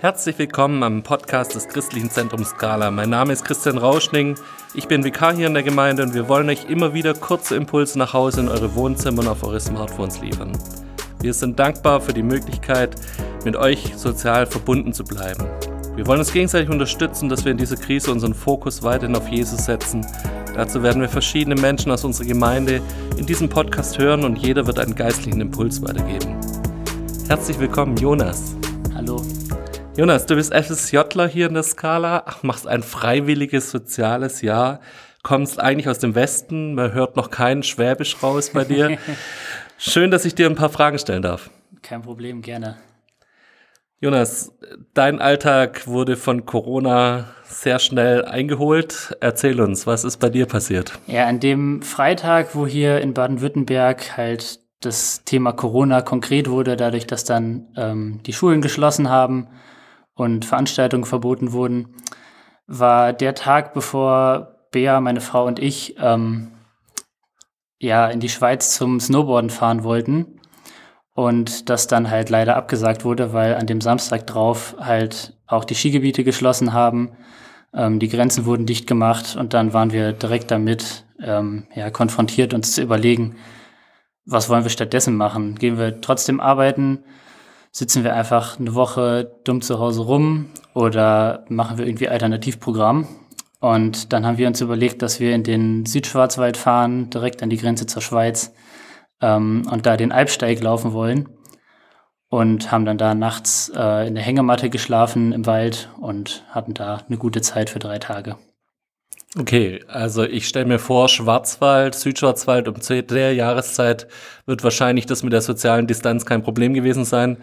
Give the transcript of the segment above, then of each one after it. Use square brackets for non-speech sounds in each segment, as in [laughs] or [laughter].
Herzlich willkommen am Podcast des Christlichen Zentrums Skala. Mein Name ist Christian Rauschning. Ich bin Vikar hier in der Gemeinde und wir wollen euch immer wieder kurze Impulse nach Hause in eure Wohnzimmer und auf eure Smartphones liefern. Wir sind dankbar für die Möglichkeit, mit euch sozial verbunden zu bleiben. Wir wollen uns gegenseitig unterstützen, dass wir in dieser Krise unseren Fokus weiterhin auf Jesus setzen. Dazu werden wir verschiedene Menschen aus unserer Gemeinde in diesem Podcast hören und jeder wird einen geistlichen Impuls weitergeben. Herzlich willkommen, Jonas. Jonas, du bist FSJler hier in der Skala, machst ein freiwilliges soziales Jahr, kommst eigentlich aus dem Westen, man hört noch keinen Schwäbisch raus bei dir. [laughs] Schön, dass ich dir ein paar Fragen stellen darf. Kein Problem, gerne. Jonas, dein Alltag wurde von Corona sehr schnell eingeholt. Erzähl uns, was ist bei dir passiert? Ja, an dem Freitag, wo hier in Baden-Württemberg halt das Thema Corona konkret wurde, dadurch, dass dann ähm, die Schulen geschlossen haben und Veranstaltungen verboten wurden, war der Tag, bevor Bea, meine Frau und ich ähm, ja in die Schweiz zum Snowboarden fahren wollten und das dann halt leider abgesagt wurde, weil an dem Samstag drauf halt auch die Skigebiete geschlossen haben, ähm, die Grenzen wurden dicht gemacht und dann waren wir direkt damit ähm, ja, konfrontiert, uns zu überlegen, was wollen wir stattdessen machen? Gehen wir trotzdem arbeiten? Sitzen wir einfach eine Woche dumm zu Hause rum oder machen wir irgendwie Alternativprogramm? Und dann haben wir uns überlegt, dass wir in den Südschwarzwald fahren, direkt an die Grenze zur Schweiz ähm, und da den Alpsteig laufen wollen. Und haben dann da nachts äh, in der Hängematte geschlafen im Wald und hatten da eine gute Zeit für drei Tage. Okay, also ich stelle mir vor, Schwarzwald, Südschwarzwald um der Jahreszeit wird wahrscheinlich das mit der sozialen Distanz kein Problem gewesen sein.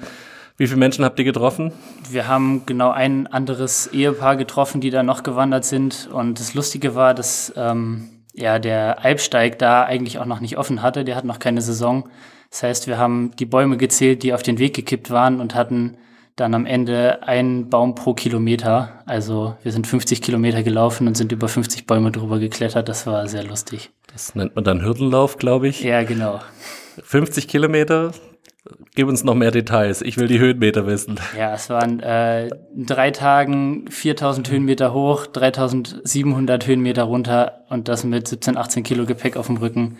Wie viele Menschen habt ihr getroffen? Wir haben genau ein anderes Ehepaar getroffen, die da noch gewandert sind. Und das Lustige war, dass ähm, ja, der Alpsteig da eigentlich auch noch nicht offen hatte. Der hat noch keine Saison. Das heißt, wir haben die Bäume gezählt, die auf den Weg gekippt waren und hatten dann am Ende einen Baum pro Kilometer. Also wir sind 50 Kilometer gelaufen und sind über 50 Bäume drüber geklettert. Das war sehr lustig. Das nennt man dann Hürdenlauf, glaube ich. Ja, genau. 50 Kilometer. Gib uns noch mehr Details. Ich will die Höhenmeter wissen. Ja, es waren äh, in drei Tagen 4000 Höhenmeter hoch, 3700 Höhenmeter runter und das mit 17, 18 Kilo Gepäck auf dem Rücken.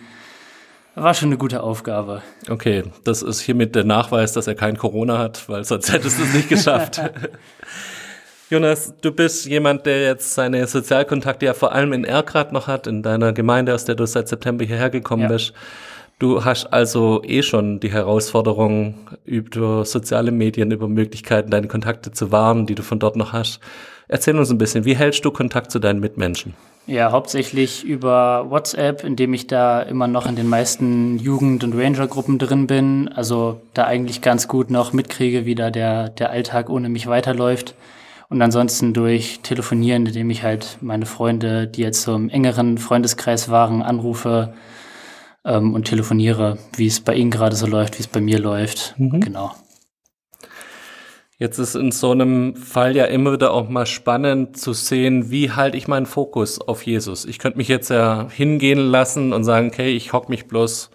War schon eine gute Aufgabe. Okay, das ist hiermit der Nachweis, dass er kein Corona hat, weil sonst hättest du es nicht geschafft. [laughs] Jonas, du bist jemand, der jetzt seine Sozialkontakte ja vor allem in Erkrad noch hat, in deiner Gemeinde, aus der du seit September hierher gekommen ja. bist. Du hast also eh schon die Herausforderung über soziale Medien, über Möglichkeiten, deine Kontakte zu wahren, die du von dort noch hast. Erzähl uns ein bisschen, wie hältst du Kontakt zu deinen Mitmenschen? Ja, hauptsächlich über WhatsApp, indem ich da immer noch in den meisten Jugend- und Ranger-Gruppen drin bin. Also da eigentlich ganz gut noch mitkriege, wie da der, der Alltag ohne mich weiterläuft. Und ansonsten durch Telefonieren, indem ich halt meine Freunde, die jetzt so im engeren Freundeskreis waren, anrufe ähm, und telefoniere, wie es bei ihnen gerade so läuft, wie es bei mir läuft. Mhm. Genau. Jetzt ist in so einem Fall ja immer wieder auch mal spannend zu sehen, wie halte ich meinen Fokus auf Jesus. Ich könnte mich jetzt ja hingehen lassen und sagen, okay, ich hock mich bloß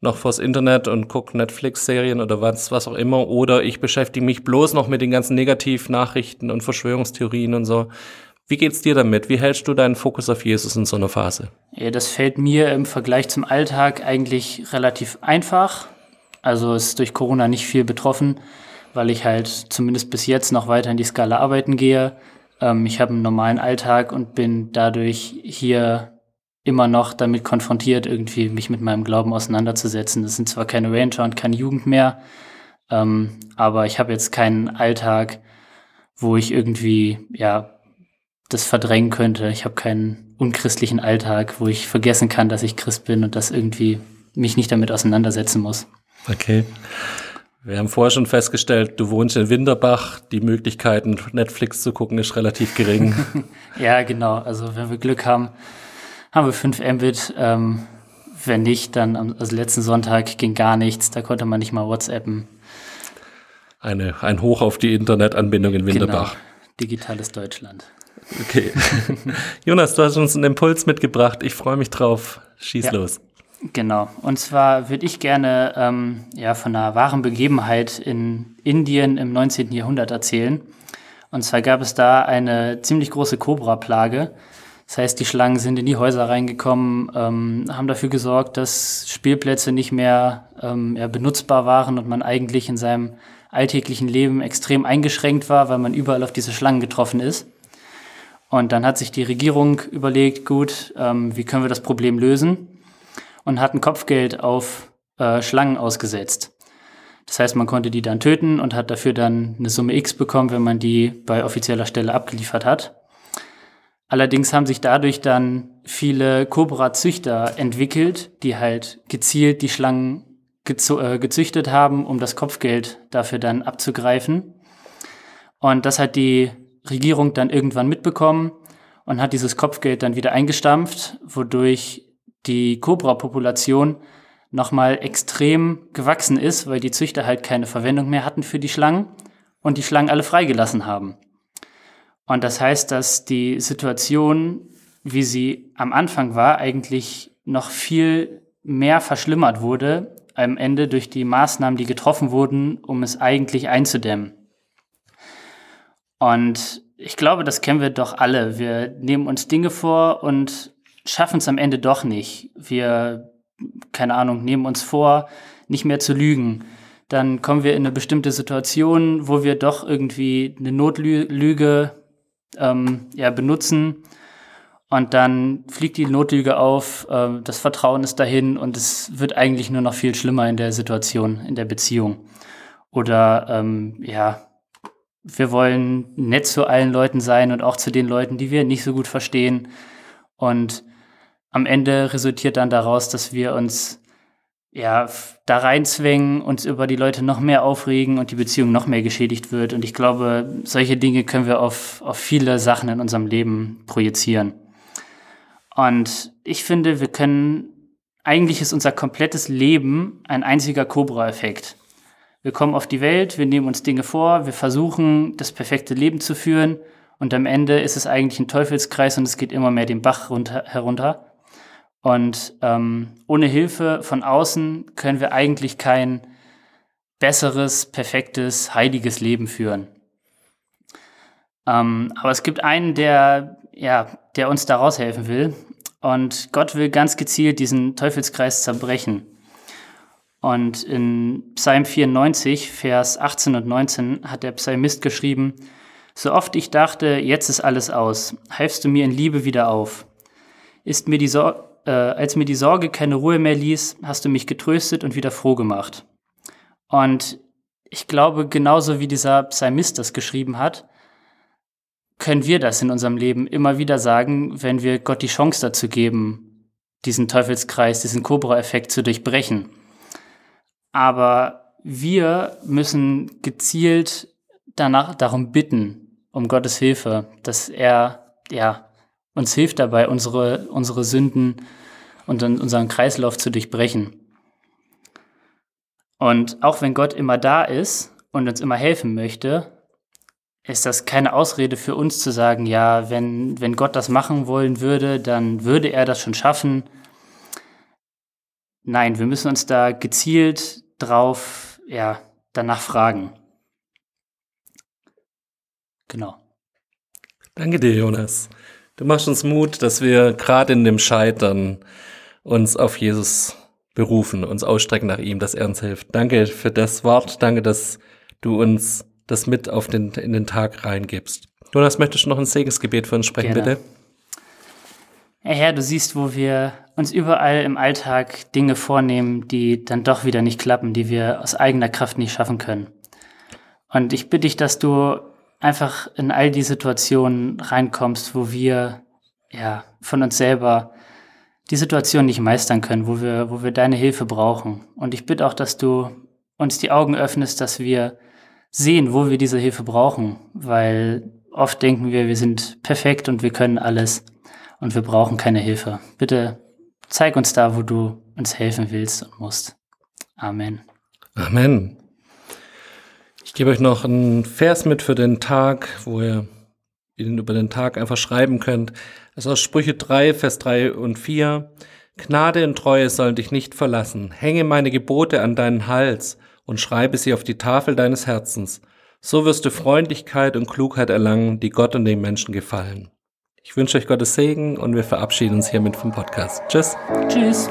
noch vors Internet und gucke Netflix-Serien oder was, was auch immer. Oder ich beschäftige mich bloß noch mit den ganzen Negativnachrichten und Verschwörungstheorien und so. Wie geht's dir damit? Wie hältst du deinen Fokus auf Jesus in so einer Phase? Ja, das fällt mir im Vergleich zum Alltag eigentlich relativ einfach. Also ist durch Corona nicht viel betroffen weil ich halt zumindest bis jetzt noch weiter in die Skala arbeiten gehe. Ähm, ich habe einen normalen Alltag und bin dadurch hier immer noch damit konfrontiert, irgendwie mich mit meinem Glauben auseinanderzusetzen. Das sind zwar keine Ranger und keine Jugend mehr, ähm, aber ich habe jetzt keinen Alltag, wo ich irgendwie, ja, das verdrängen könnte. Ich habe keinen unchristlichen Alltag, wo ich vergessen kann, dass ich Christ bin und das irgendwie mich nicht damit auseinandersetzen muss. Okay. Wir haben vorher schon festgestellt, du wohnst in Winterbach. Die Möglichkeiten, Netflix zu gucken, ist relativ gering. [laughs] ja, genau. Also wenn wir Glück haben, haben wir 5 Mbit. Ähm, wenn nicht, dann am also letzten Sonntag ging gar nichts. Da konnte man nicht mal WhatsAppen. Eine, ein Hoch auf die Internetanbindung in Winterbach. Genau. Digitales Deutschland. Okay. [laughs] Jonas, du hast uns einen Impuls mitgebracht. Ich freue mich drauf. Schieß ja. los. Genau. Und zwar würde ich gerne ähm, ja, von einer wahren Begebenheit in Indien im 19. Jahrhundert erzählen. Und zwar gab es da eine ziemlich große Cobra-Plage. Das heißt, die Schlangen sind in die Häuser reingekommen, ähm, haben dafür gesorgt, dass Spielplätze nicht mehr ähm, ja, benutzbar waren und man eigentlich in seinem alltäglichen Leben extrem eingeschränkt war, weil man überall auf diese Schlangen getroffen ist. Und dann hat sich die Regierung überlegt, gut, ähm, wie können wir das Problem lösen? Und hat ein Kopfgeld auf äh, Schlangen ausgesetzt. Das heißt, man konnte die dann töten und hat dafür dann eine Summe X bekommen, wenn man die bei offizieller Stelle abgeliefert hat. Allerdings haben sich dadurch dann viele Cobra-Züchter entwickelt, die halt gezielt die Schlangen äh, gezüchtet haben, um das Kopfgeld dafür dann abzugreifen. Und das hat die Regierung dann irgendwann mitbekommen und hat dieses Kopfgeld dann wieder eingestampft, wodurch die Cobra-Population nochmal extrem gewachsen ist, weil die Züchter halt keine Verwendung mehr hatten für die Schlangen und die Schlangen alle freigelassen haben. Und das heißt, dass die Situation, wie sie am Anfang war, eigentlich noch viel mehr verschlimmert wurde, am Ende durch die Maßnahmen, die getroffen wurden, um es eigentlich einzudämmen. Und ich glaube, das kennen wir doch alle. Wir nehmen uns Dinge vor und schaffen es am Ende doch nicht. Wir, keine Ahnung, nehmen uns vor, nicht mehr zu lügen. Dann kommen wir in eine bestimmte Situation, wo wir doch irgendwie eine Notlüge ähm, ja, benutzen und dann fliegt die Notlüge auf, äh, das Vertrauen ist dahin und es wird eigentlich nur noch viel schlimmer in der Situation, in der Beziehung. Oder ähm, ja, wir wollen nett zu allen Leuten sein und auch zu den Leuten, die wir nicht so gut verstehen. Und am Ende resultiert dann daraus, dass wir uns ja da reinzwängen, uns über die Leute noch mehr aufregen und die Beziehung noch mehr geschädigt wird. Und ich glaube, solche Dinge können wir auf, auf viele Sachen in unserem Leben projizieren. Und ich finde, wir können, eigentlich ist unser komplettes Leben ein einziger Cobra-Effekt. Wir kommen auf die Welt, wir nehmen uns Dinge vor, wir versuchen, das perfekte Leben zu führen und am Ende ist es eigentlich ein Teufelskreis und es geht immer mehr den Bach runter, herunter. Und ähm, ohne Hilfe von außen können wir eigentlich kein besseres, perfektes, heiliges Leben führen. Ähm, aber es gibt einen, der ja, der uns da raushelfen will. Und Gott will ganz gezielt diesen Teufelskreis zerbrechen. Und in Psalm 94, Vers 18 und 19 hat der Psalmist geschrieben, so oft ich dachte, jetzt ist alles aus, halfst du mir in Liebe wieder auf. Ist mir die Sor äh, als mir die Sorge keine Ruhe mehr ließ, hast du mich getröstet und wieder froh gemacht. Und ich glaube, genauso wie dieser Psalmist das geschrieben hat, können wir das in unserem Leben immer wieder sagen, wenn wir Gott die Chance dazu geben, diesen Teufelskreis, diesen Cobra-Effekt zu durchbrechen. Aber wir müssen gezielt danach darum bitten, um Gottes Hilfe, dass er ja, uns hilft dabei, unsere, unsere Sünden und unseren Kreislauf zu durchbrechen. Und auch wenn Gott immer da ist und uns immer helfen möchte, ist das keine Ausrede für uns zu sagen, ja, wenn, wenn Gott das machen wollen würde, dann würde er das schon schaffen. Nein, wir müssen uns da gezielt drauf, ja, danach fragen. Genau. Danke dir, Jonas. Du machst uns Mut, dass wir gerade in dem Scheitern uns auf Jesus berufen, uns ausstrecken nach ihm, dass er uns hilft. Danke für das Wort. Danke, dass du uns das mit auf den, in den Tag reingibst. Jonas, möchtest du noch ein Segensgebet für uns sprechen, Gerne. bitte? Herr, Herr, du siehst, wo wir uns überall im Alltag Dinge vornehmen, die dann doch wieder nicht klappen, die wir aus eigener Kraft nicht schaffen können. Und ich bitte dich, dass du einfach in all die Situationen reinkommst, wo wir ja von uns selber die Situation nicht meistern können, wo wir, wo wir deine Hilfe brauchen. Und ich bitte auch, dass du uns die Augen öffnest, dass wir sehen, wo wir diese Hilfe brauchen, weil oft denken wir, wir sind perfekt und wir können alles und wir brauchen keine Hilfe. Bitte zeig uns da, wo du uns helfen willst und musst. Amen. Amen. Ich gebe euch noch einen Vers mit für den Tag, wo ihr ihn über den Tag einfach schreiben könnt. Das ist aus Sprüche 3, Vers 3 und 4. Gnade und Treue sollen dich nicht verlassen. Hänge meine Gebote an deinen Hals und schreibe sie auf die Tafel deines Herzens. So wirst du Freundlichkeit und Klugheit erlangen, die Gott und den Menschen gefallen. Ich wünsche euch Gottes Segen und wir verabschieden uns hiermit vom Podcast. Tschüss. Tschüss.